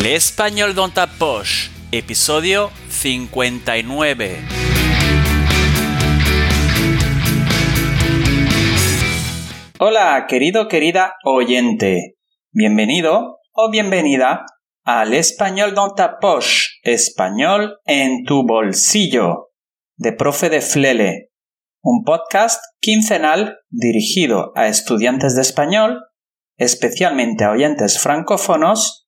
L'Espagnol dans ta poche, episodio 59. Hola, querido, querida oyente. Bienvenido o bienvenida al Español dans ta poche, español en tu bolsillo, de Profe de Flele, un podcast quincenal dirigido a estudiantes de español, especialmente a oyentes francófonos,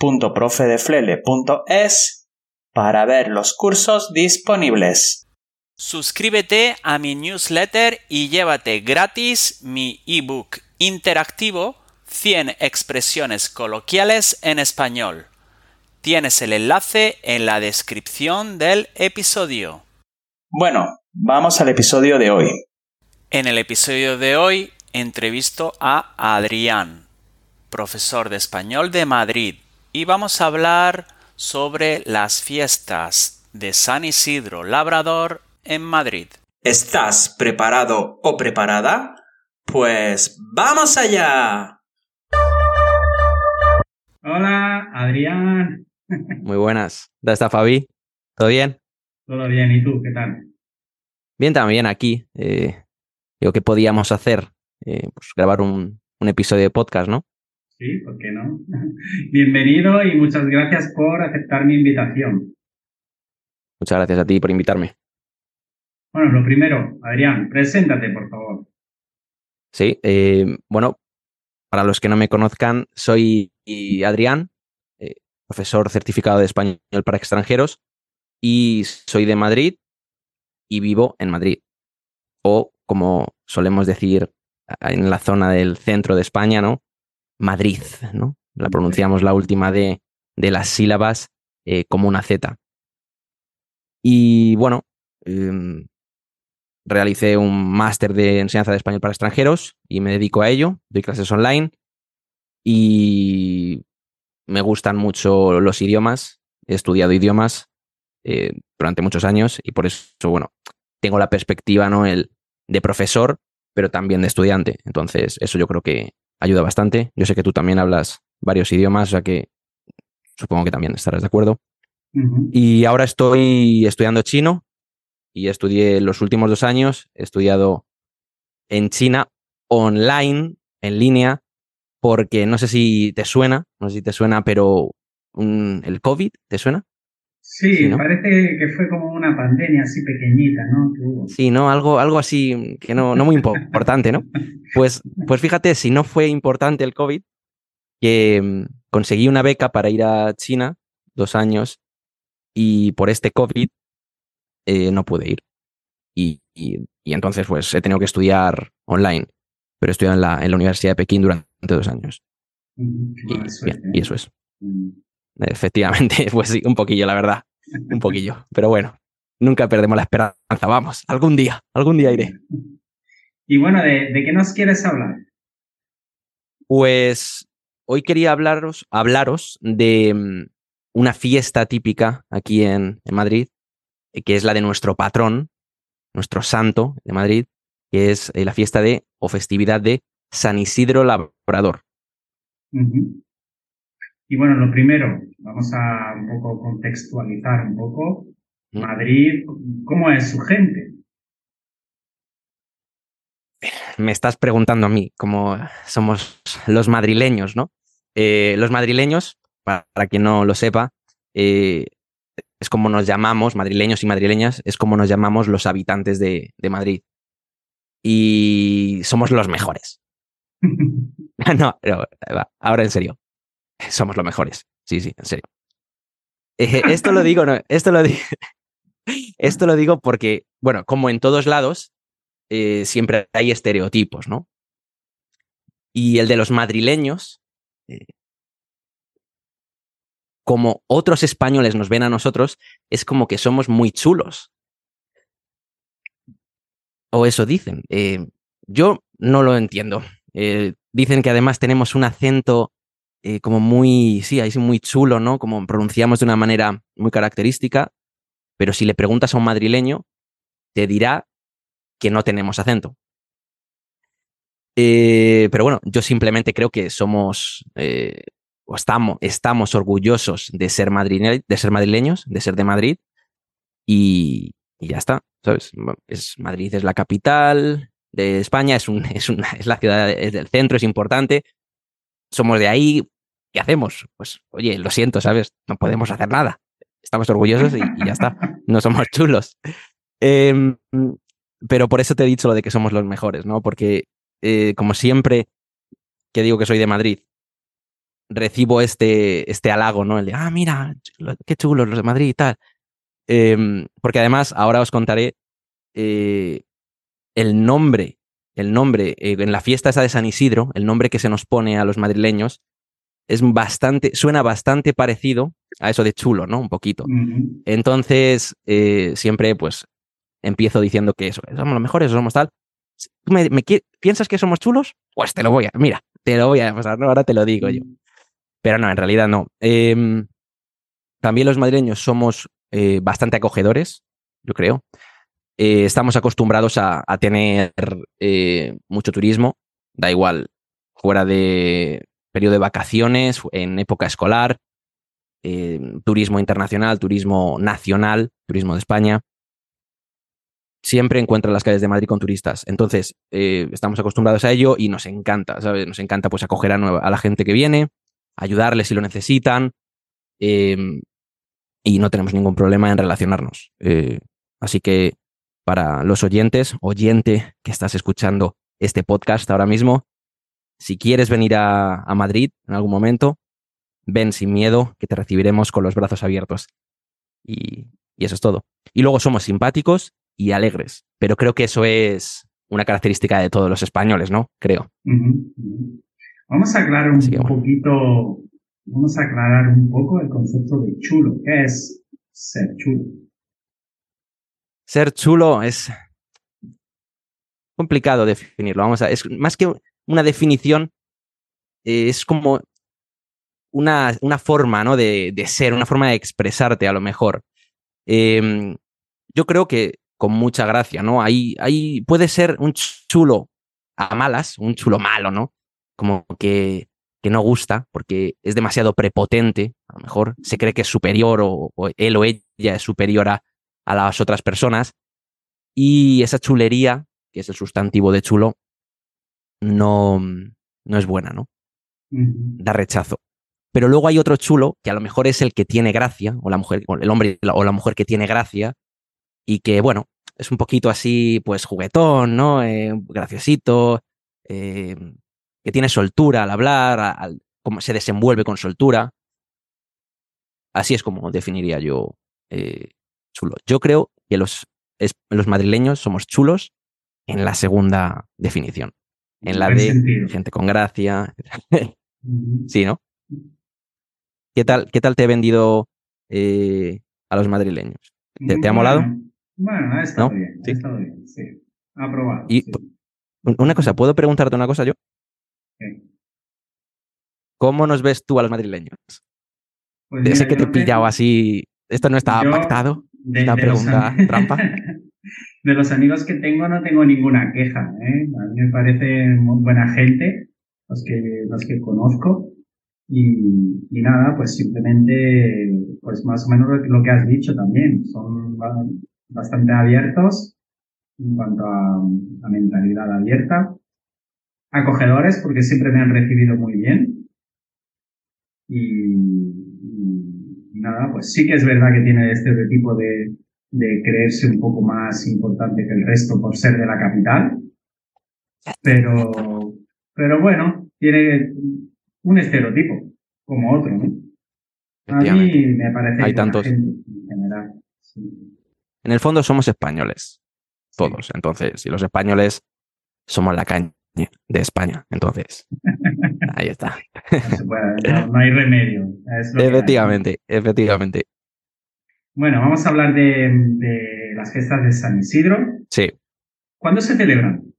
www.profedeflele.es para ver los cursos disponibles. Suscríbete a mi newsletter y llévate gratis mi ebook interactivo 100 expresiones coloquiales en español. Tienes el enlace en la descripción del episodio. Bueno, vamos al episodio de hoy. En el episodio de hoy entrevisto a Adrián, profesor de español de Madrid, y vamos a hablar sobre las fiestas de San Isidro Labrador en Madrid. ¿Estás preparado o preparada? Pues vamos allá. Hola, Adrián. Muy buenas. ¿Dónde está Fabi? ¿Todo bien? Todo bien, ¿y tú qué tal? Bien, también aquí. Eh, digo, ¿qué podíamos hacer? Eh, pues grabar un, un episodio de podcast, ¿no? Sí, ¿por qué no? Bienvenido y muchas gracias por aceptar mi invitación. Muchas gracias a ti por invitarme. Bueno, lo primero, Adrián, preséntate, por favor. Sí, eh, bueno, para los que no me conozcan, soy Adrián, eh, profesor certificado de español para extranjeros, y soy de Madrid y vivo en Madrid. O, como solemos decir en la zona del centro de España, ¿no? Madrid, ¿no? La pronunciamos la última de, de las sílabas eh, como una Z. Y bueno, eh, realicé un máster de enseñanza de español para extranjeros y me dedico a ello, doy clases online y me gustan mucho los idiomas, he estudiado idiomas eh, durante muchos años y por eso, bueno, tengo la perspectiva, ¿no? El de profesor, pero también de estudiante. Entonces, eso yo creo que ayuda bastante. Yo sé que tú también hablas varios idiomas, o sea que supongo que también estarás de acuerdo. Y ahora estoy estudiando chino y estudié los últimos dos años, he estudiado en China online, en línea, porque no sé si te suena, no sé si te suena, pero el COVID, ¿te suena? Sí, parece que fue como una pandemia así pequeñita, ¿no? Sí, ¿no? Algo, algo así que no, no muy importante, ¿no? Pues, pues fíjate, si no fue importante el COVID, que mm, conseguí una beca para ir a China dos años y por este COVID eh, no pude ir. Y, y, entonces pues he tenido que estudiar online, pero he estudiado en la, en la Universidad de Pekín durante dos años. Mm, y, y, eso es. Efectivamente, pues sí, un poquillo, la verdad. Un poquillo. Pero bueno, nunca perdemos la esperanza. Vamos, algún día, algún día iré. Y bueno, ¿de, de qué nos quieres hablar? Pues hoy quería hablaros, hablaros de mm, una fiesta típica aquí en, en, Madrid, eh, que es la de nuestro patrón, nuestro santo de Madrid, que es eh, la fiesta de o festividad de San Isidro Labrador. Uh -huh. Y bueno, lo primero, vamos a un poco contextualizar un poco. Madrid, ¿cómo es su gente? Me estás preguntando a mí, cómo somos los madrileños, ¿no? Eh, los madrileños, para, para, quien no lo sepa, eh, es como nos llamamos, madrileños y madrileñas, es como nos llamamos los habitantes de, de Madrid. Y somos los mejores. no, ahora en serio somos los mejores. Sí, sí, en serio. Eh, esto lo digo, no, esto lo digo. Esto lo digo porque, bueno, como en todos lados, eh, siempre hay estereotipos, ¿no? Y el de los madrileños, eh, como otros españoles nos ven a nosotros, es como que somos muy chulos. O eso dicen. Eh, yo no lo entiendo. Dicen que además tenemos un acento eh, como muy, sí, ahí muy chulo, ¿no? Como pronunciamos de una manera muy característica, pero si le preguntas a un madrileño, te dirá que no tenemos acento. pero bueno, yo simplemente creo que somos, o estamos, estamos orgullosos de ser, de ser madrileños, de ser de Madrid, y, y ya está, ¿sabes? Es, Madrid es la capital de España, es, un, es, una, es la ciudad del centro, es importante. Somos de ahí. ¿Qué hacemos? Pues, oye, lo siento, ¿sabes? No podemos hacer nada. Estamos orgullosos y, ya está. No somos chulos. Em, pero por eso te he dicho lo de que somos los mejores, ¿no? Porque, eh, como siempre que digo que soy de Madrid, recibo este, este halago, ¿no? El de, ah, mira, qué chulos los de Madrid y tal. Em, porque además, ahora os contaré eh, el nombre, el nombre, eh, en la fiesta esa de San Isidro, el nombre que se nos pone a los madrileños, es bastante, suena bastante parecido a eso de chulo, ¿no? Un poquito. Entonces, eh, siempre, pues, empiezo diciendo que eso, somos los mejores, somos tal. me, piensas que somos chulos? Pues te lo voy a, mira, te lo voy a pasar, ¿no? Ahora te lo digo yo. Pero no, en realidad no. Em, también los madrileños somos eh, bastante acogedores, yo creo. Eh, estamos acostumbrados a, tener eh, mucho turismo, da igual, fuera de periodo de vacaciones, en época escolar, turismo internacional, turismo nacional, turismo de España. Siempre encuentran las calles de Madrid con turistas. Entonces, estamos acostumbrados a ello y nos encanta, ¿sabes? Nos encanta pues acoger a, a la gente que viene, ayudarles si lo necesitan y no tenemos ningún problema en relacionarnos. Eh, así que para los oyentes, oyente que estás escuchando este podcast ahora mismo, si quieres venir a, Madrid en algún momento, ven sin miedo, que te recibiremos con los brazos abiertos. Y, eso es todo. Y luego somos simpáticos y alegres, pero creo que eso es una característica de todos los españoles, ¿no? Creo. Vamos a aclarar un poquito vamos a aclarar un poco el concepto de chulo. ¿Qué es ser chulo? Ser chulo es complicado definirlo. Vamos a, es más que una definición, es como una, una forma ¿no? de, ser, una forma de expresarte a lo mejor. Em, yo creo que con mucha gracia, ¿no? Ahí, puede ser un chulo a malas, un chulo malo, ¿no? Como que que no gusta porque es demasiado prepotente, a lo mejor se cree que es superior o, él o ella es superior a, las otras personas y esa chulería, que es el sustantivo de chulo, no, no es buena, ¿no? Da rechazo. Pero luego hay otro chulo que a lo mejor es el que tiene gracia, o la mujer, el hombre o la mujer que tiene gracia, y que, bueno, es un poquito así, pues juguetón, ¿no? Eh, graciosito, eh, que tiene soltura al hablar, cómo se desenvuelve con soltura. Así es como definiría yo eh, chulo. Yo creo que los, los madrileños somos chulos en la segunda definición. En la de gente con gracia. sí, ¿no? ¿Qué tal, qué tal te he vendido eh, a los madrileños? ¿Te, ha molado? Bueno, ha estado bien. ¿Sí? Ha estado bien, sí. Aprobado. Y una cosa, ¿puedo preguntarte una cosa yo? ¿Cómo nos ves tú a los madrileños? Pues Ese que te he pillado así, esto no estaba pactado, esta pregunta trampa. De los amigos que tengo no tengo ninguna queja, ¿eh? a mí me parece muy buena gente los que, los que conozco y, nada, pues simplemente, pues más o menos lo que has dicho también, son bastante abiertos en cuanto a mentalidad abierta acogedores porque siempre me han recibido muy bien. Y, nada, pues sí que es verdad que tiene este tipo de, de creerse un poco más importante que el resto por ser de la capital. Pero, pero bueno, tiene un estereotipo como otro, ¿no? A mí me parece Hay tantos. en general. En el fondo somos españoles, todos. Entonces, si los españoles somos la caña de España. Entonces, ahí está. No, hay remedio. es hay. efectivamente, efectivamente. Bueno, vamos a hablar de, de las fiestas de San Isidro. Sí. ¿Cuándo se celebran?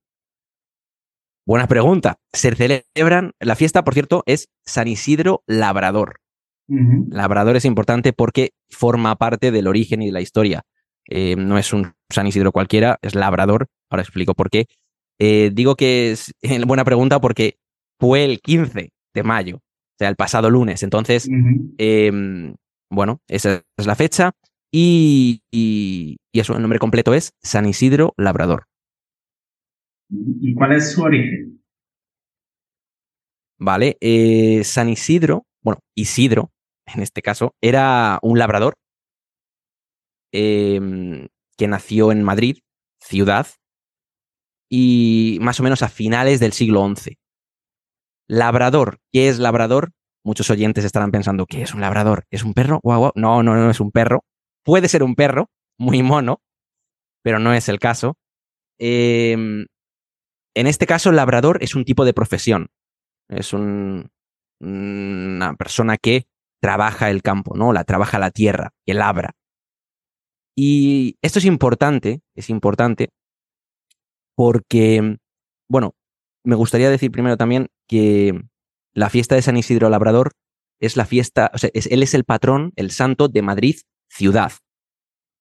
Buena pregunta. Se celebran, la fiesta, por cierto, es San Isidro Labrador. Labrador es importante porque forma parte del origen y de la historia. Eh, no es un San Isidro cualquiera, es Labrador. Ahora explico por qué. Eh, digo que es buena pregunta porque fue el 15 de mayo, o sea, el pasado lunes. Entonces, eh, bueno, esa es la fecha. Y, y, y eso, el nombre completo es San Isidro Labrador. ¿Y cuál es su origen? ¿Vale? Eh, San Isidro, bueno, Isidro, en este caso, era un labrador eh, que nació en Madrid, ciudad, y más o menos a finales del siglo XI. Labrador, ¿qué es labrador? Muchos oyentes estarán pensando, ¿qué es un labrador? ¿Es un perro? Guau. No, no, no es un perro. Puede ser un perro, muy mono, pero no es el caso. Eh, en este caso, labrador es un tipo de profesión. Es un- una persona que trabaja el campo, ¿no? La trabaja la tierra, que labra. Y esto es importante, es importante porque, bueno, me gustaría decir primero también que la fiesta de San Isidro Labrador es la fiesta, o sea, es- él es el patrón, el santo de Madrid ciudad,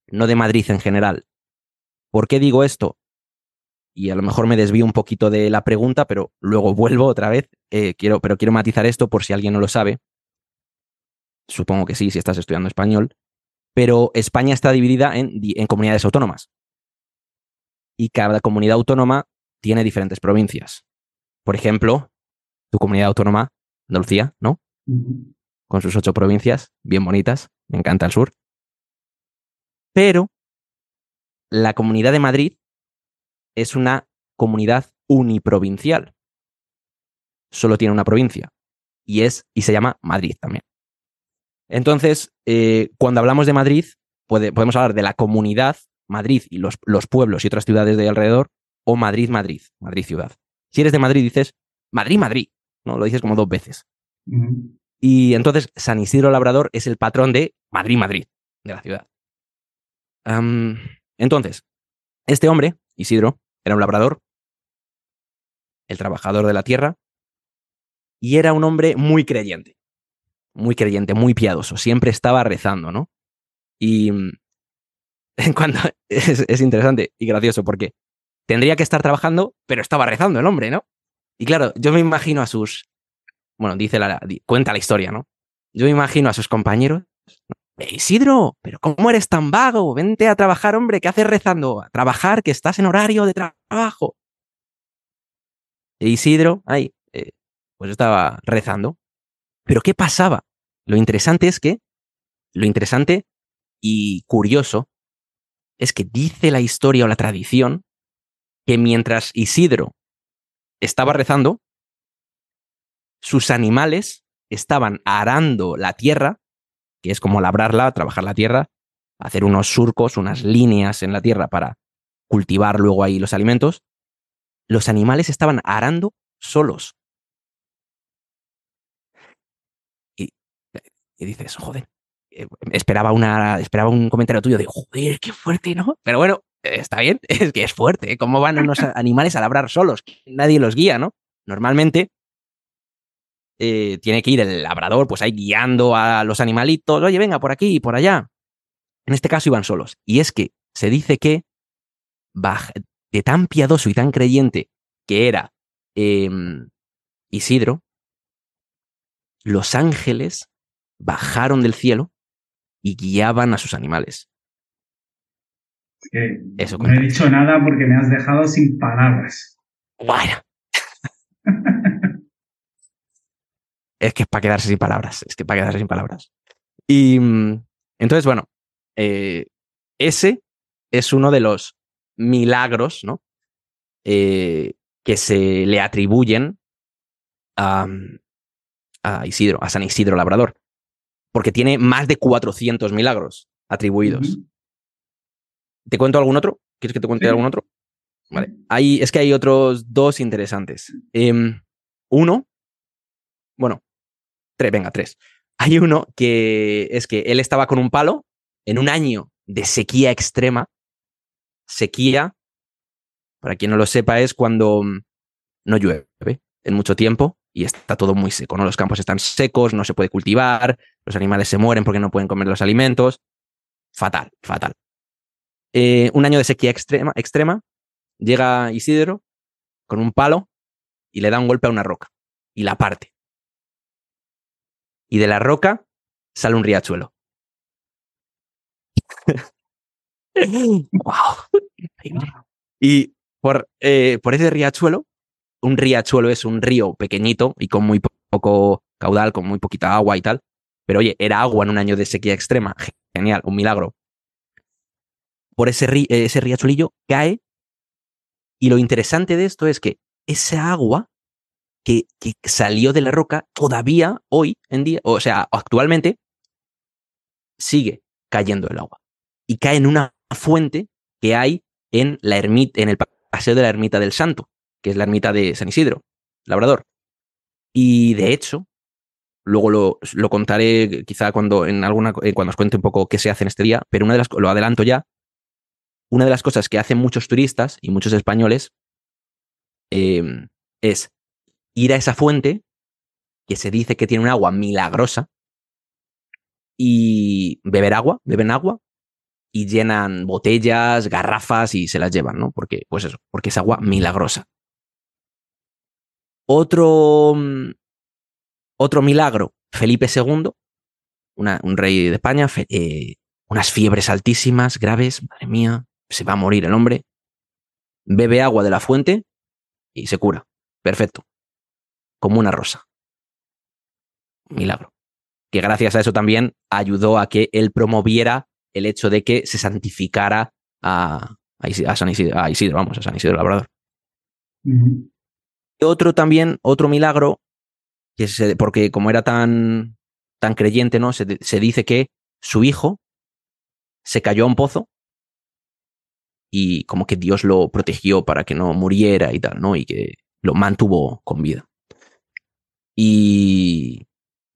no de Madrid en general. ¿Por qué digo esto? Y a lo mejor me desvío un poquito de la pregunta, pero luego vuelvo otra vez. Eh, quiero, pero quiero matizar esto por si alguien no lo sabe. Supongo que sí, si estás estudiando español. Pero España está dividida en, comunidades autónomas. Y cada comunidad autónoma tiene diferentes provincias. Por ejemplo, tu comunidad autónoma, Andalucía, ¿no? Con sus ocho provincias, bien bonitas, me encanta el sur. Pero la Comunidad de Madrid es una comunidad uniprovincial. Solo tiene una provincia y es y se llama Madrid también. Entonces, eh, cuando hablamos de Madrid, puede- podemos hablar de la comunidad Madrid y los, los pueblos y otras ciudades de alrededor, o Madrid, Madrid, Madrid ciudad. Si eres de Madrid, dices Madrid, Madrid, ¿no? Lo dices como dos veces. Y entonces San Isidro Labrador es el patrón de Madrid, Madrid, de la ciudad. Entonces, este hombre, Isidro, era un labrador, el trabajador de la tierra, y era un hombre muy creyente, muy creyente, muy piadoso, siempre estaba rezando, ¿no? Y mm, cuando es, es interesante y gracioso porque tendría que estar trabajando, pero estaba rezando el hombre, ¿no? Y claro, yo me imagino a sus bueno, dice la, cuenta la historia, ¿no? Yo me imagino a sus compañeros. "Eh, Isidro, pero ¿cómo eres tan vago? Vente a trabajar, hombre, ¿qué haces rezando? A trabajar, que estás en horario de tra- trabajo. E Isidro, ahí, eh, pues estaba rezando. Pero ¿qué pasaba? Lo interesante es que, lo interesante y curioso, es que dice la historia o la tradición que mientras Isidro estaba rezando, sus animales estaban arando la tierra, que es como labrarla, trabajar la tierra, hacer unos surcos, unas líneas en la tierra para cultivar luego ahí los alimentos. Los animales estaban arando solos. Y, y dices, joder, esperaba, una, esperaba un comentario tuyo de, joder, qué fuerte, ¿no? Pero bueno, está bien, es que es fuerte. ¿eh? ¿Cómo van unos animales a labrar solos? Nadie los guía, ¿no? Normalmente eh, tiene que ir el labrador, pues ahí guiando a los animalitos, oye, venga, por aquí y por allá. En este caso iban solos. Y es que se dice que de tan piadoso y tan creyente que era em, Isidro, los ángeles bajaron del cielo y guiaban a sus animales. Es que Eso no he dicho nada porque me has dejado sin palabras. Bueno. es que es para quedarse sin palabras. Es que para quedarse sin palabras. Y mm, entonces, bueno, eh, ese es uno de los milagros, ¿no? Eh, que se le atribuyen a, a Isidro, a San Isidro Labrador. Porque tiene más de 400 milagros atribuidos. ¿Te cuento algún otro? ¿Quieres que te cuente Sí. algún otro? Vale. Hay, es que hay otros dos interesantes. Em, uno, bueno, tres, venga, tres. Hay uno que es que él estaba con un palo en un año de sequía extrema. Sequía, para quien no lo sepa, es cuando mm, no llueve en mucho tiempo y está todo muy seco, ¿no? Los campos están secos, no se puede cultivar, los animales se mueren porque no pueden comer los alimentos. Fatal, fatal. Eh, un año de sequía extrema, extrema, llega Isidro con un palo y le da un golpe a una roca y la parte. Y de la roca sale un riachuelo. Y por, eh, por ese riachuelo, un riachuelo es un río pequeñito y con muy poco caudal, con muy poquita agua y tal. Pero oye, era agua en un año de sequía extrema. Genial, un milagro. Por ese, ese riachuelillo cae. Y lo interesante de esto es que esa agua que, que, salió de la roca todavía hoy en día, o sea, actualmente, sigue cayendo el agua. Y cae en una fuente que hay en la ermita, en el paseo de la ermita del Santo, que es la ermita de San Isidro, Labrador. Y de hecho, luego lo, lo contaré quizá cuando en alguna eh, cuando os cuente un poco qué se hace en este día, pero una de las lo adelanto ya. Una de las cosas que hacen muchos turistas y muchos españoles eh, es ir a esa fuente que se dice que tiene un agua milagrosa y beber agua, beben agua y llenan botellas, garrafas y se las llevan, ¿no? Porque, pues eso, porque es agua milagrosa. Otro, mm, otro milagro, Felipe II, un rey de España, eh, unas fiebres altísimas, graves, madre mía, se va a morir el hombre. Bebe agua de la fuente y se cura. Perfecto. Como una rosa. Milagro. Que gracias a eso también ayudó a que él promoviera el hecho de que se santificara a, a, San Isidro, vamos, a San Isidro Labrador. Otro también, otro milagro, que porque como era tan, tan creyente, ¿no? Se, se dice que su hijo se cayó a un pozo y como que Dios lo protegió para que no muriera y tal, ¿no? Y que lo mantuvo con vida. Y,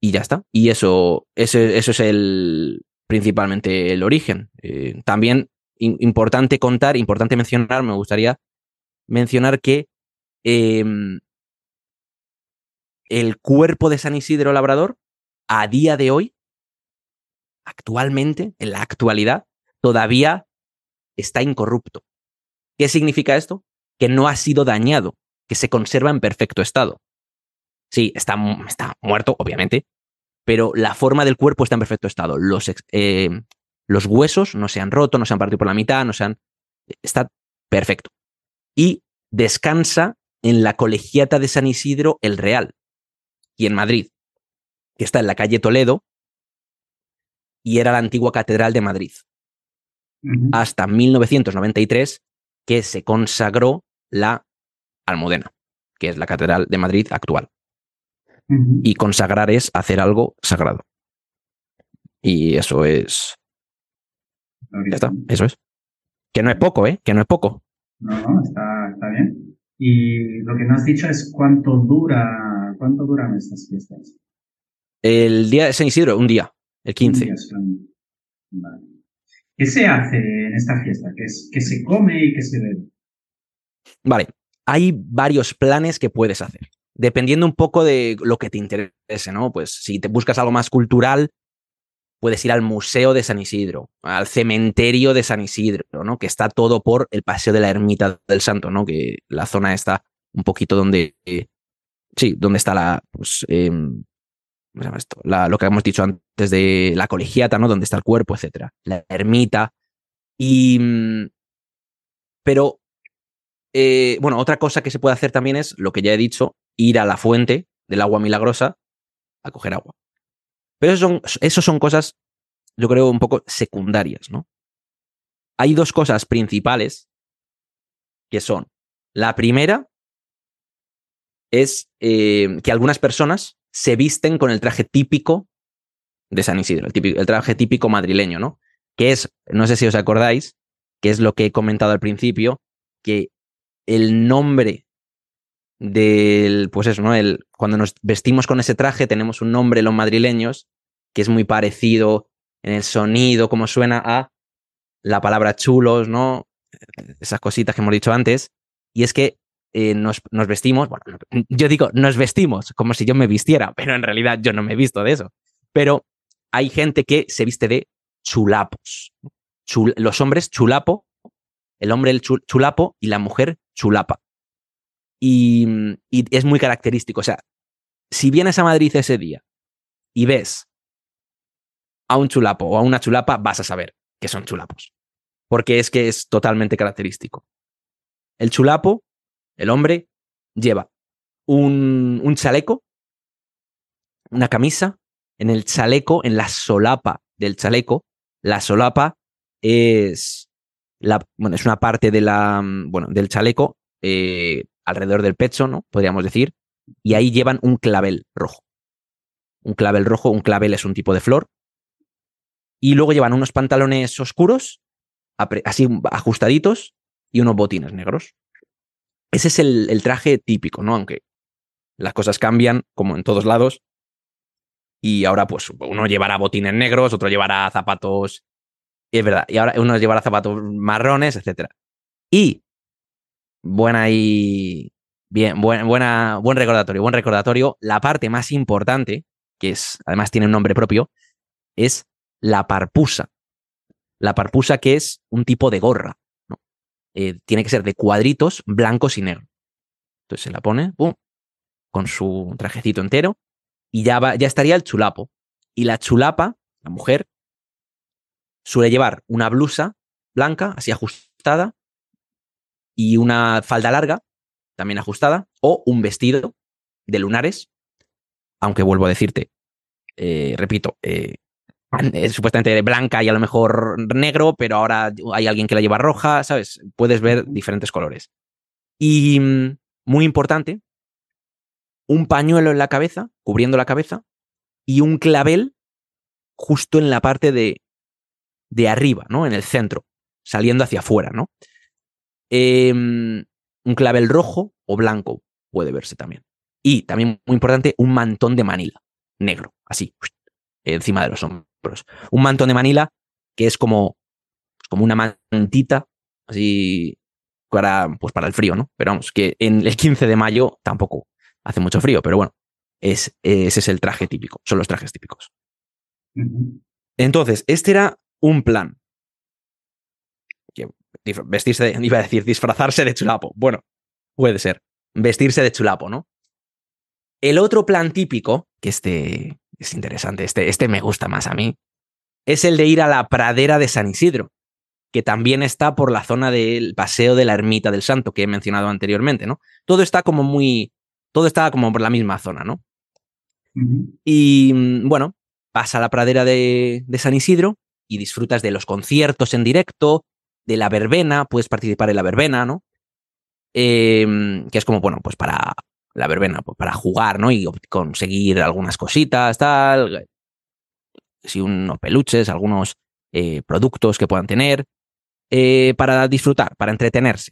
y ya está. Y eso, eso, eso es el, principalmente el origen. Eh, también importante contar, importante mencionar, me gustaría mencionar que em, el cuerpo de San Isidro Labrador, a día de hoy, actualmente, en la actualidad, todavía está incorrupto. ¿Qué significa esto? Que no ha sido dañado, que se conserva en perfecto estado. Sí, está, está muerto, obviamente, pero la forma del cuerpo está en perfecto estado. Los, eh, los huesos no se han roto, no se han partido por la mitad, no se han... Está perfecto. Y descansa en la colegiata de San Isidro el Real, y en Madrid, que está en la calle Toledo, y era la antigua Catedral de Madrid. Hasta 1993, que se consagró la Almudena, que es la Catedral de Madrid actual. Y consagrar es hacer algo sagrado. Y eso es. Ya está, eso es. Que no es poco, ¿eh? Que no es poco. No, no, está, está bien. Y lo que no has dicho es cuánto dura, cuánto duran estas fiestas. El día de San Isidro, un día, el 15. ¿Qué se hace en esta fiesta? ¿Qué, es, ¿Qué se come y qué se bebe? Vale, hay varios planes que puedes hacer dependiendo un poco de lo que te interese, ¿no? Pues si te buscas algo más cultural, puedes ir al Museo de San Isidro, al cementerio de San Isidro, ¿no? Que está todo por el Paseo de la Ermita del Santo, ¿no? Que la zona está un poquito donde, sí, donde está la, pues, em, ¿cómo se llama esto? lo que hemos dicho antes de la colegiata, ¿no? Donde está el cuerpo, etcétera. La ermita. Y, mm, pero, eh, bueno, otra cosa que se puede hacer también es lo que ya he dicho, ir a la fuente del agua milagrosa a coger agua. Pero eso son, eso son cosas, yo creo, un poco secundarias, ¿no? Hay dos cosas principales que son, la primera es eh, que algunas personas se visten con el traje típico de San Isidro, el, traje típico madrileño, ¿no? Que es, no sé si os acordáis, que es lo que he comentado al principio, que el nombre del, pues eso, ¿no? El, cuando nos vestimos con ese traje tenemos un nombre los madrileños que es muy parecido en el sonido, como suena a la palabra chulos, ¿no? Esas cositas que hemos dicho antes. Y es que eh, nos, nos, vestimos, bueno, yo digo, nos vestimos como si yo me vistiera, pero en realidad yo no me he visto de eso. Pero hay gente que se viste de chulapos. los hombres chulapo, el hombre el chulapo y la mujer chulapa. Y, y, es muy característico. O sea, si vienes a Madrid ese día y ves a un chulapo o a una chulapa, vas a saber que son chulapos. Porque es que es totalmente característico. El chulapo el hombre lleva un, un chaleco, una camisa, en el chaleco, en la solapa del chaleco, la solapa es, la, bueno, es una parte de la, bueno, del chaleco eh, alrededor del pecho, ¿no? Podríamos decir, y ahí llevan un clavel rojo. Un clavel rojo, un clavel es un tipo de flor. Y luego llevan unos pantalones oscuros, así ajustaditos, y unos botines negros. Ese es el, traje típico, ¿no? Aunque las cosas cambian, como en todos lados. Y ahora, pues, uno llevará botines negros, otro llevará zapatos. Es verdad. Y ahora uno llevará zapatos marrones, etc. Y buena y. Bien, buena, buen recordatorio, buen recordatorio. La parte más importante, que es, además tiene un nombre propio, es la parpusa. La parpusa, que es un tipo de gorra. Eh, tiene que ser de cuadritos blancos y negros. Entonces se la pone, con su trajecito entero, y ya, va, ya estaría el chulapo. Y la chulapa, la mujer, suele llevar una blusa blanca, así ajustada, y una falda larga, también ajustada, o un vestido de lunares, aunque vuelvo a decirte, eh, repito, eh, es supuestamente blanca y a lo mejor negro, pero ahora hay alguien que la lleva roja, ¿sabes? Puedes ver diferentes colores. Y mm, muy importante, un pañuelo en la cabeza, cubriendo la cabeza, y un clavel justo en la parte de, de arriba, ¿no? En el centro, saliendo hacia afuera, ¿no? Em, un clavel rojo o blanco puede verse también. Y también muy importante, un mantón de Manila, negro, así, encima de los hombros. Un mantón de Manila que es como, como una mantita, así para, pues para el frío, ¿no? Pero vamos, que en el 15 de mayo tampoco hace mucho frío, pero bueno, es, ese es el traje típico, son los trajes típicos. Entonces, este era un plan. Vestirse, de, iba a decir, disfrazarse de chulapo. Bueno, puede ser. Vestirse de chulapo, ¿no? El otro plan típico, que este, es interesante, este, este me gusta más a mí, es el de ir a la pradera de San Isidro, que también está por la zona del paseo de la ermita del santo que he mencionado anteriormente, ¿no? Todo está como muy, todo está como por la misma zona, ¿no? Y mm, bueno, pasa a la pradera de, de, San Isidro y disfrutas de los conciertos en directo, de la verbena, puedes participar en la verbena, ¿no? Em, que es como, bueno, pues para la verbena, pues para jugar, ¿no? Y conseguir algunas cositas, tal. Si unos peluches, algunos eh, productos que puedan tener, eh, para disfrutar, para entretenerse.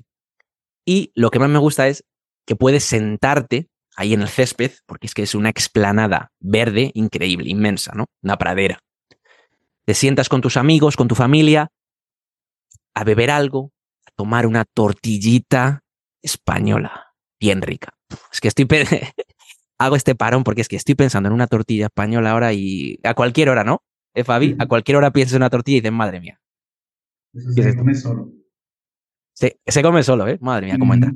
Y lo que más me gusta es que puedes sentarte ahí en el césped, porque es que es una explanada verde increíble, inmensa, ¿no? Una pradera. Te sientas con tus amigos, con tu familia, a beber algo, a tomar una tortillita española, bien rica. Es que estoy. Hago este parón porque es que estoy pensando en una tortilla española ahora y a cualquier hora, ¿no? ¿Eh, Fabi? A cualquier hora piensas en una tortilla y dices, madre mía. Eso se come solo. Se, se, come solo, ¿eh? Madre mía, cómo entra.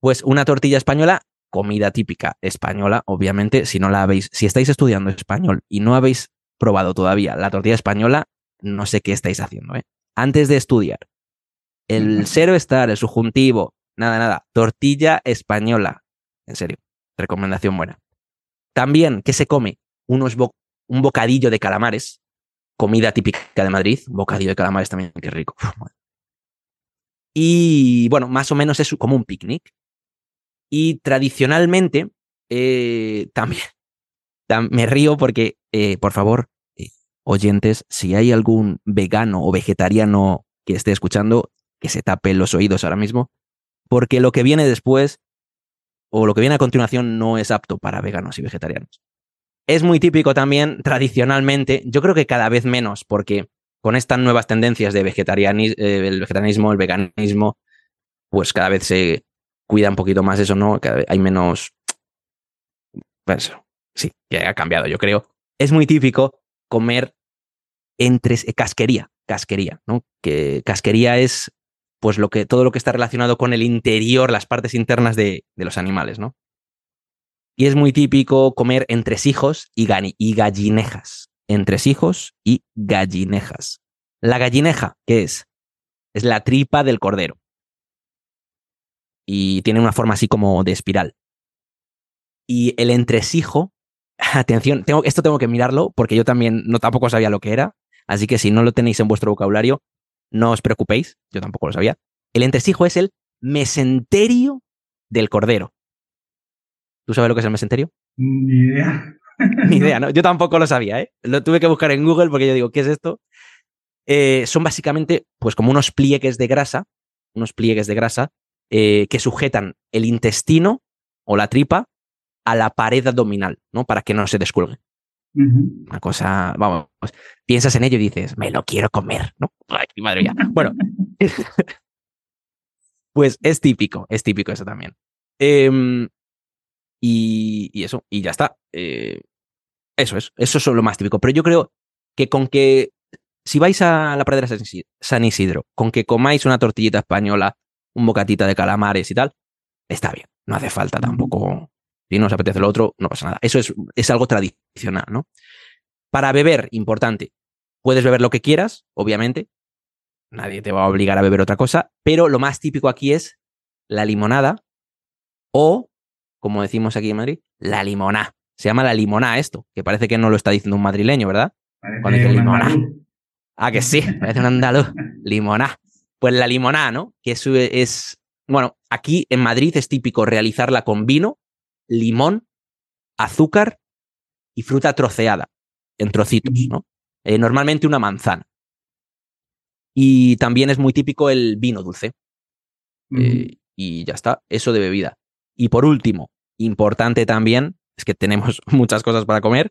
Pues una tortilla española, comida típica española, obviamente, si no la habéis, si estáis estudiando español y no habéis probado todavía la tortilla española, no sé qué estáis haciendo, ¿eh? Antes de estudiar, el cero estar, el subjuntivo, Nada, nada. Tortilla española. En serio. Recomendación buena. También, ¿qué se come? Unos un bocadillo de calamares. Comida típica de Madrid. Un bocadillo de calamares también, qué rico. y bueno, más o menos es como un picnic. Y tradicionalmente, eh, también, me río porque, eh, por favor, oyentes, si hay algún vegano o vegetariano que esté escuchando, que se tape los oídos ahora mismo, porque lo que viene después o lo que viene a continuación no es apto para veganos y vegetarianos. Es muy típico también, tradicionalmente, yo creo que cada vez menos, porque con estas nuevas tendencias de vegetarianismo, eh, el vegetarianismo, el veganismo, pues cada vez se cuida un poquito más eso, ¿no? hay menos... Pues, sí, que ha cambiado, yo creo. Es muy típico comer entre casquería, casquería, ¿no? Que casquería es pues lo que, todo lo que está relacionado con el interior, las partes internas de, de los animales, ¿no? Y es muy típico comer entresijos y, y gallinejas. Entresijos y gallinejas. La gallineja, ¿qué es? Es la tripa del cordero. Y tiene una forma así como de espiral. Y el entresijo, atención, tengo, esto tengo que mirarlo porque yo también no tampoco sabía lo que era. Así que si no lo tenéis en vuestro vocabulario, no os preocupéis, yo tampoco lo sabía. El entresijo es el mesenterio del cordero. ¿Tú sabes lo que es el mesenterio? Ni idea. Ni idea, ¿no? Yo tampoco lo sabía, ¿eh? Lo tuve que buscar en Google porque yo digo, ¿qué es esto? Eh, son básicamente, pues como unos pliegues de grasa, unos pliegues de grasa eh, que sujetan el intestino o la tripa a la pared abdominal, ¿no? Para que no se descuelgue. Una cosa, vamos, piensas en ello y dices, me lo quiero comer, ¿no? Ay, madre mía. Bueno, pues es típico, es típico eso también. Eh, y, eso, y ya está. Eh, eso es, eso es lo más típico. Pero yo creo que con que, si vais a la pradera San Isidro, con que comáis una tortillita española, un bocatita de calamares y tal, está bien. No hace falta tampoco. Si no os apetece lo otro, no pasa nada. Eso es, es algo tradicional, ¿no? Para beber, importante. Puedes beber lo que quieras, obviamente. Nadie te va a obligar a beber otra cosa, pero lo más típico aquí es la limonada o como decimos aquí en Madrid, la limoná. Se llama la limoná esto, que parece que no lo está diciendo un madrileño, ¿verdad? Cuando dice limoná. Ah, que sí, parece un andaluz. limoná. Pues la limoná, ¿no? Que es, es, bueno, aquí en Madrid es típico realizarla con vino, limón, azúcar y fruta troceada, en trocitos, ¿no? Eh, normalmente una manzana. Y también es muy típico el vino dulce. Eh, y ya está, eso de bebida. Y por último, importante también, es que tenemos muchas cosas para comer,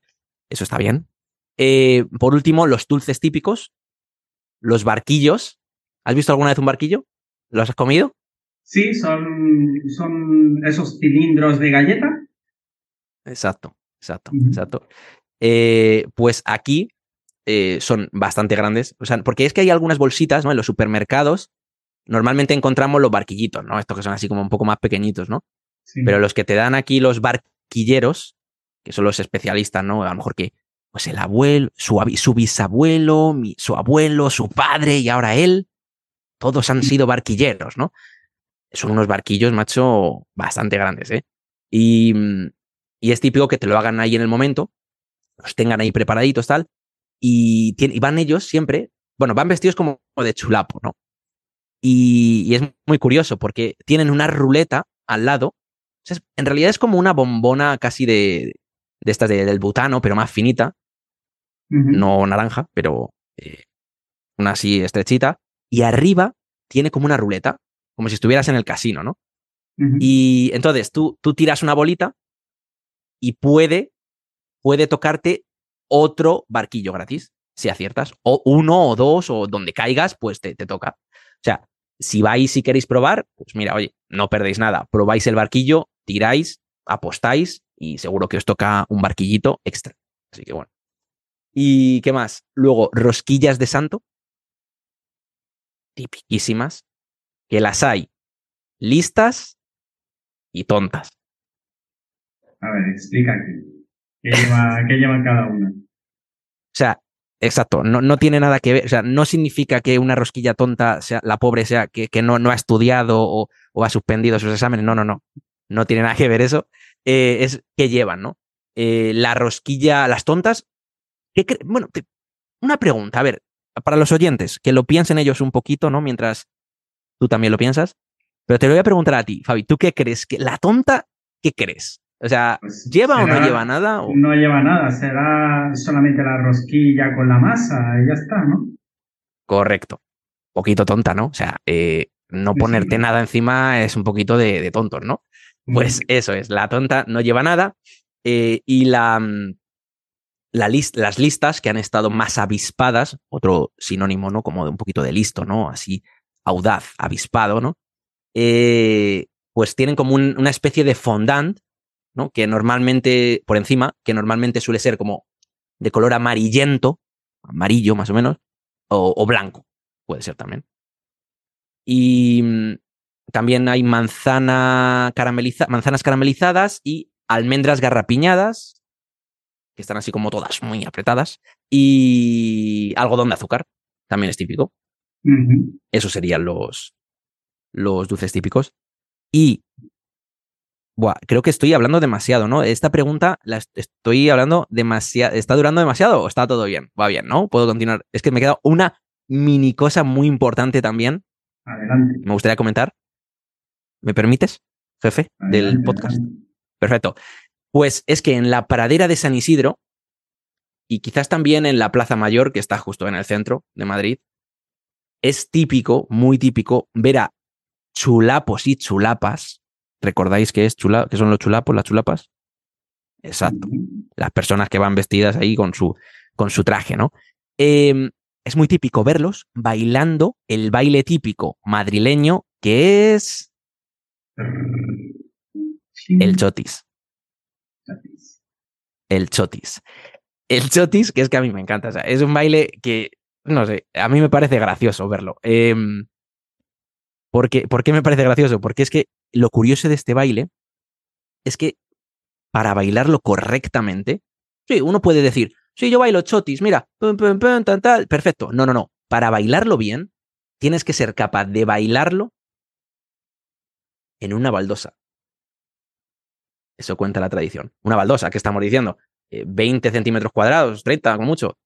eso está bien. Eh, por último, los dulces típicos, los barquillos. ¿Has visto alguna vez un barquillo? ¿Los has comido? Sí, son, son esos cilindros de galleta. Exacto, exacto, exacto. Eh, pues aquí eh, son bastante grandes. O sea, porque es que hay algunas bolsitas, ¿no? En los supermercados, normalmente encontramos los barquillitos, ¿no? Estos que son así como un poco más pequeñitos, ¿no? Pero los que te dan aquí los barquilleros, que son los especialistas, ¿no? A lo mejor que, pues el abuelo, su, su bisabuelo, su abuelo, su padre y ahora él, todos han sido barquilleros, ¿no? Son unos barquillos, macho, bastante grandes, ¿eh? Y, y es típico que te lo hagan ahí en el momento, los tengan ahí preparaditos, tal, y, y van ellos siempre, bueno, van vestidos como de chulapo, ¿no? Y, y, es muy curioso porque tienen una ruleta al lado en realidad es como una bombona casi de, de estas del butano, pero más finita. No naranja, pero eh, una así estrechita. Y arriba tiene como una ruleta, como si estuvieras en el casino, ¿no? Y entonces tú, tú tiras una bolita y puede, puede tocarte otro barquillo gratis, si aciertas. O uno o dos, o donde caigas, pues te, te toca. O sea, si vais y queréis probar, pues mira, oye, no perdéis nada. Probáis el barquillo, tiráis, apostáis y seguro que os toca un barquillito extra. Así que bueno. ¿Y qué más? Luego, rosquillas de santo. Tipiquísimas. Que las hay listas y tontas. A ver, explica. ¿Qué lleva, ¿qué lleva cada una? O sea, exacto, no, no, tiene nada que ver, o sea, no significa que una rosquilla tonta, sea la pobre sea que, que no, no, ha estudiado o, o, ha suspendido sus exámenes, no, no, no no tiene nada que ver eso, eh, es que llevan, ¿no? Eh, la rosquilla, las tontas. bueno, una pregunta, a ver, para los oyentes, que lo piensen ellos un poquito, ¿no? Mientras tú también lo piensas. Pero te lo voy a preguntar a ti, Fabi, ¿tú qué crees? que ¿La tonta qué crees? O sea, pues ¿lleva o no lleva nada? No lleva nada, será solamente la rosquilla con la masa y ya está, ¿no? Correcto. Poquito tonta, ¿no? O sea, eh, no ponerte nada encima es un poquito de, de tontos, ¿no? Pues eso es, la tonta no lleva nada eh, y la, mm, la las listas que han estado más avispadas, otro sinónimo, ¿no? Como de un poquito de listo, ¿no? Así, audaz, avispado, ¿no? Eh, pues tienen como una especie de fondant, ¿no? Que normalmente, por encima, que normalmente suele ser como de color amarillento, amarillo más o menos, o, blanco, puede ser también. Y mm, también hay manzana manzanas caramelizadas y almendras garrapiñadas, que están así como todas muy apretadas, y algodón de azúcar, también es típico. Esos serían los, los dulces típicos. Y Buah, creo que estoy hablando demasiado, ¿no? Esta pregunta la estoy hablando demasiado. ¿Está durando demasiado o está todo bien? Va bien, ¿no? Puedo continuar. Es que me queda una mini cosa muy importante también. Adelante. Me gustaría comentar. ¿Me permites, jefe del podcast? Perfecto. Pues es que en la pradera de San Isidro, y quizás también en la Plaza Mayor, que está justo en el centro de Madrid, es típico, muy típico, ver a chulapos y chulapas ¿Recordáis qué es chula, que son los chulapos, las chulapas? Exacto. Las personas que van vestidas ahí con su, con su traje, ¿no? Em, es muy típico verlos bailando el baile típico madrileño que es el chotis. El chotis. El chotis, que es que a mí me encanta. es un baile que, no sé, a mí me parece gracioso verlo. Em, porque, ¿Por qué me parece gracioso? Porque es que lo curioso de este baile es que para bailarlo correctamente, sí, uno puede decir, sí, yo bailo chotis, mira, pum, pum, pum, tal, tal, perfecto. No, no, no. Para bailarlo bien, tienes que ser capaz de bailarlo en una baldosa. Eso cuenta la tradición. Una baldosa, ¿qué estamos diciendo? 20 eh, centímetros cuadrados, 30, con mucho.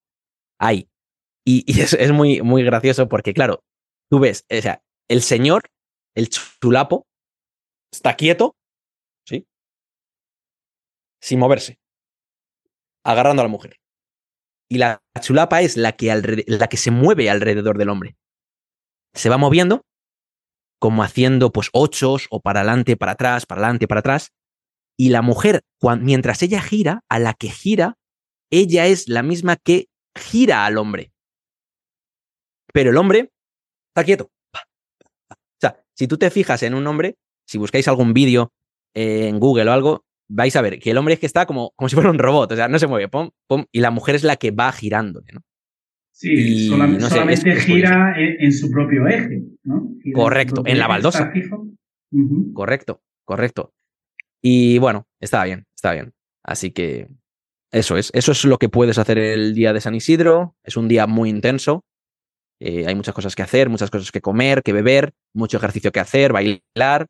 Hay. Y, es, es, muy, muy gracioso porque, claro, tú ves, o sea, el señor, el chulapo, está quieto, ¿sí? Sin moverse, agarrando a la mujer. Y la chulapa es la que, la que se mueve alrededor del hombre. Se va moviendo, como haciendo pues ochos o para adelante, para atrás, para adelante, para atrás. Y la mujer, mientras ella gira, a la que gira, ella es la misma que gira al hombre. Pero el hombre está quieto. O sea, si tú te fijas en un hombre, si buscáis algún vídeo eh, en Google o algo, vais a ver que el hombre es que está como, como si fuera un robot, o sea, no se mueve, pum, pum, y la mujer es la que va girándole, ¿no? Sí, solamente, gira en, su propio eje, ¿no? correcto, en, la baldosa. Correcto, correcto. Y bueno, está bien, está bien. Así que eso es, eso es lo que puedes hacer el día de San Isidro. Es un día muy intenso. Eh, hay muchas cosas que hacer, muchas cosas que comer, que beber, mucho ejercicio que hacer, bailar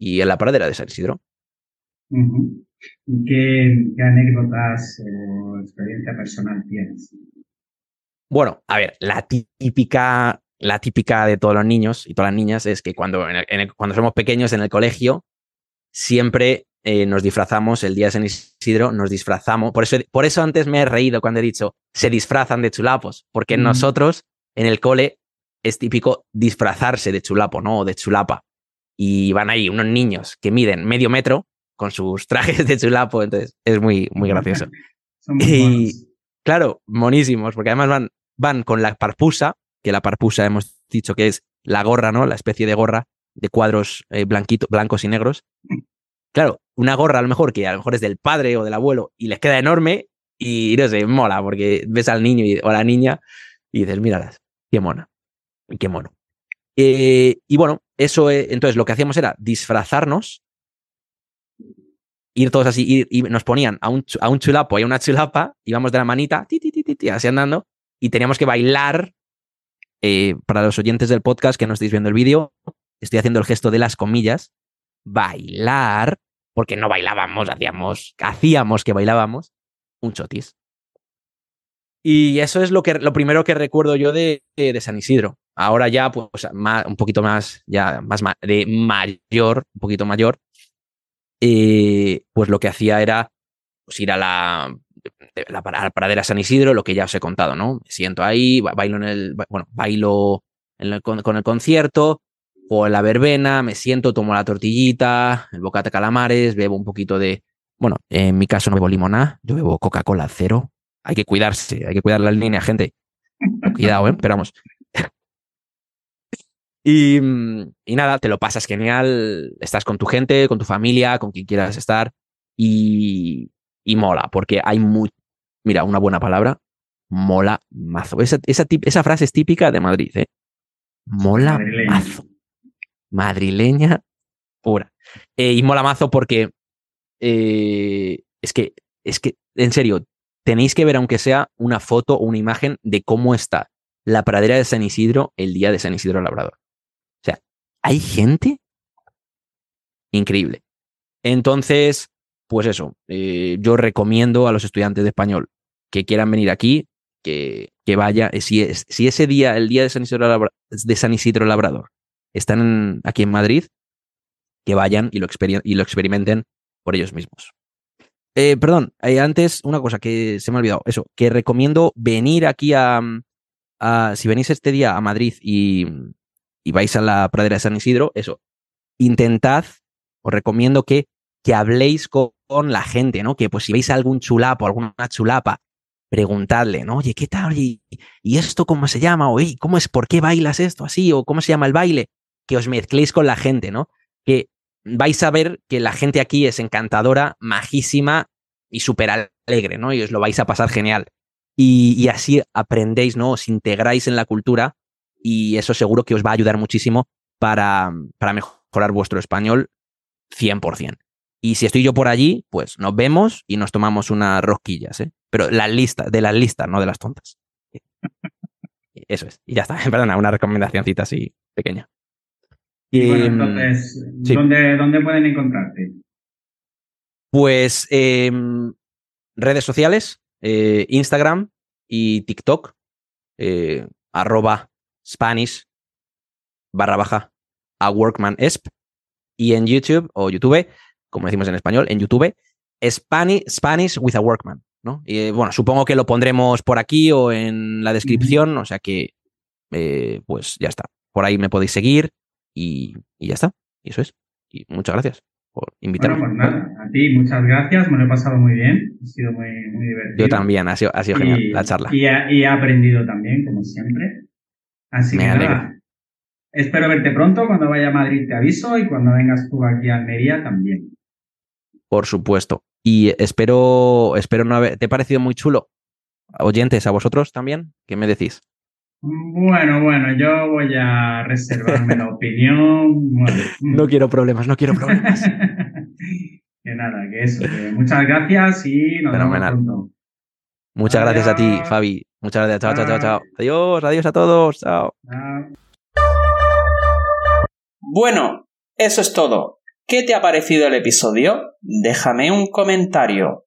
y en la pradera de San Isidro. ¿Y qué, anécdotas o experiencia personal tienes? Bueno, a ver, la típica, la típica de todos los niños y todas las niñas es que cuando, cuando somos pequeños en el colegio, siempre eh, nos disfrazamos el día de San Isidro, nos disfrazamos. Por eso, por eso antes me he reído cuando he dicho se disfrazan de chulapos, porque nosotros en el cole es típico disfrazarse de chulapo, ¿no? O de chulapa y van ahí unos niños que miden medio metro con sus trajes de chulapo, entonces es muy, muy gracioso. y claro, monísimos, porque además van, van con la parpusa, que la parpusa hemos dicho que es la gorra, ¿no? La especie de gorra de cuadros eh, blancos y negros. Claro, una gorra a lo mejor que a lo mejor es del padre o del abuelo y les queda enorme y no sé, mola, porque ves al niño o a la niña y dices, míralas, qué mona, y qué mono. Eh, y bueno, eso, eh, entonces lo que hacíamos era disfrazarnos, ir todos así, y nos ponían a un, a un chulapo y a una chulapa, íbamos de la manita, así andando, y teníamos que bailar. Eh, para los oyentes del podcast que no estáis viendo el vídeo, estoy haciendo el gesto de las comillas, bailar, porque no bailábamos, hacíamos, hacíamos que bailábamos, un chotis. Y eso es lo, que, lo primero que recuerdo yo de, de San Isidro. Ahora ya, pues, un poquito más, ya más de mayor, un poquito mayor, eh, pues lo que hacía era pues, ir a la, la, paradera San Isidro, lo que ya os he contado, ¿no? Me siento ahí, bailo en el, bueno, bailo con, el concierto o en la verbena, me siento, tomo la tortillita, el bocata calamares, bebo un poquito de, bueno, en mi caso no bebo limoná, yo bebo Coca-Cola cero. Hay que cuidarse, hay que cuidar la línea, gente. Cuidado, ¿eh? Esperamos. y, y nada, te lo pasas genial, estás con tu gente, con tu familia, con quien quieras estar y, y mola, porque hay muy, mira, una buena palabra, mola mazo. Esa, esa, esa frase es típica de Madrid, ¿eh? Mola mazo. Madrileña pura. Eh, y mola mazo porque eh, es que, es que, en serio, tenéis que ver, aunque sea una foto o una imagen de cómo está la pradera de San Isidro el día de San Isidro Labrador. O sea, hay gente increíble. Entonces, pues eso, eh, yo recomiendo a los estudiantes de español que quieran venir aquí, que, que vaya, si, si ese día, el día de San Isidro, de San Isidro Labrador, están aquí en Madrid, que vayan y lo, y lo experimenten por ellos mismos. Eh, perdón, eh, antes una cosa que se me ha olvidado, eso, que recomiendo venir aquí a, a si venís este día a Madrid y, y, vais a la pradera de San Isidro, eso, intentad, os recomiendo que, que habléis con, la gente, ¿no? Que pues si veis algún chulapo, alguna chulapa, preguntadle, ¿no? Oye, ¿qué tal? ¿Y, y esto cómo se llama? O ¿cómo es? ¿Por qué bailas esto así? ¿O cómo se llama el baile? Que os mezcléis con la gente, ¿no? Que vais a ver que la gente aquí es encantadora, majísima y súper alegre, ¿no? Y os lo vais a pasar genial. Y, y, así aprendéis, ¿no? Os integráis en la cultura y eso seguro que os va a ayudar muchísimo para, para mejorar vuestro español 100%. Y si estoy yo por allí, pues nos vemos y nos tomamos unas rosquillas, ¿eh? Pero las listas, de las listas, no de las tontas. Eso es. Y ya está. Perdona, una recomendacióncita así pequeña. Y, bueno, entonces, sí. ¿dónde, ¿dónde pueden encontrarte? Pues eh, redes sociales, eh, Instagram y TikTok, eh, arroba Spanish barra baja a Workman Esp y en YouTube o YouTube, como decimos en español, en YouTube, Spanish, Spanish with a Workman. ¿no? Y bueno, supongo que lo pondremos por aquí o en la descripción, o sea que pues ya está. Por ahí me podéis seguir y, y, ya está. Y eso es. Y muchas gracias por invitarme. Bueno, pues nada, a ti muchas gracias, me lo he pasado muy bien, ha sido muy, muy divertido. Yo también, ha sido, ha sido genial y, la charla. Y, ha, y, he aprendido también, como siempre. Así me que alegro. nada, espero verte pronto, cuando vaya a Madrid te aviso y cuando vengas tú aquí a Almería también. Por supuesto. Y espero, espero no haber... ¿Te ha parecido muy chulo? Oyentes, ¿a vosotros también? ¿Qué me decís? Bueno, bueno, yo voy a reservarme la opinión. Bueno. No quiero problemas, no quiero problemas. que nada, que eso. Que muchas gracias y nos Fenomenal. vemos pronto. Muchas adiós. gracias a ti, Fabi. Muchas gracias. Chao, chao, chao, chao. Adiós, adiós a todos. Chao. chao. Bueno, eso es todo. ¿Qué te ha parecido el episodio? Déjame un comentario.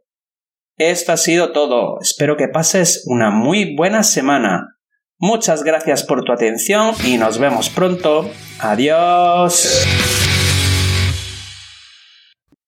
Esto ha sido todo. Espero que pases una muy buena semana. Muchas gracias por tu atención y nos vemos pronto. Adiós.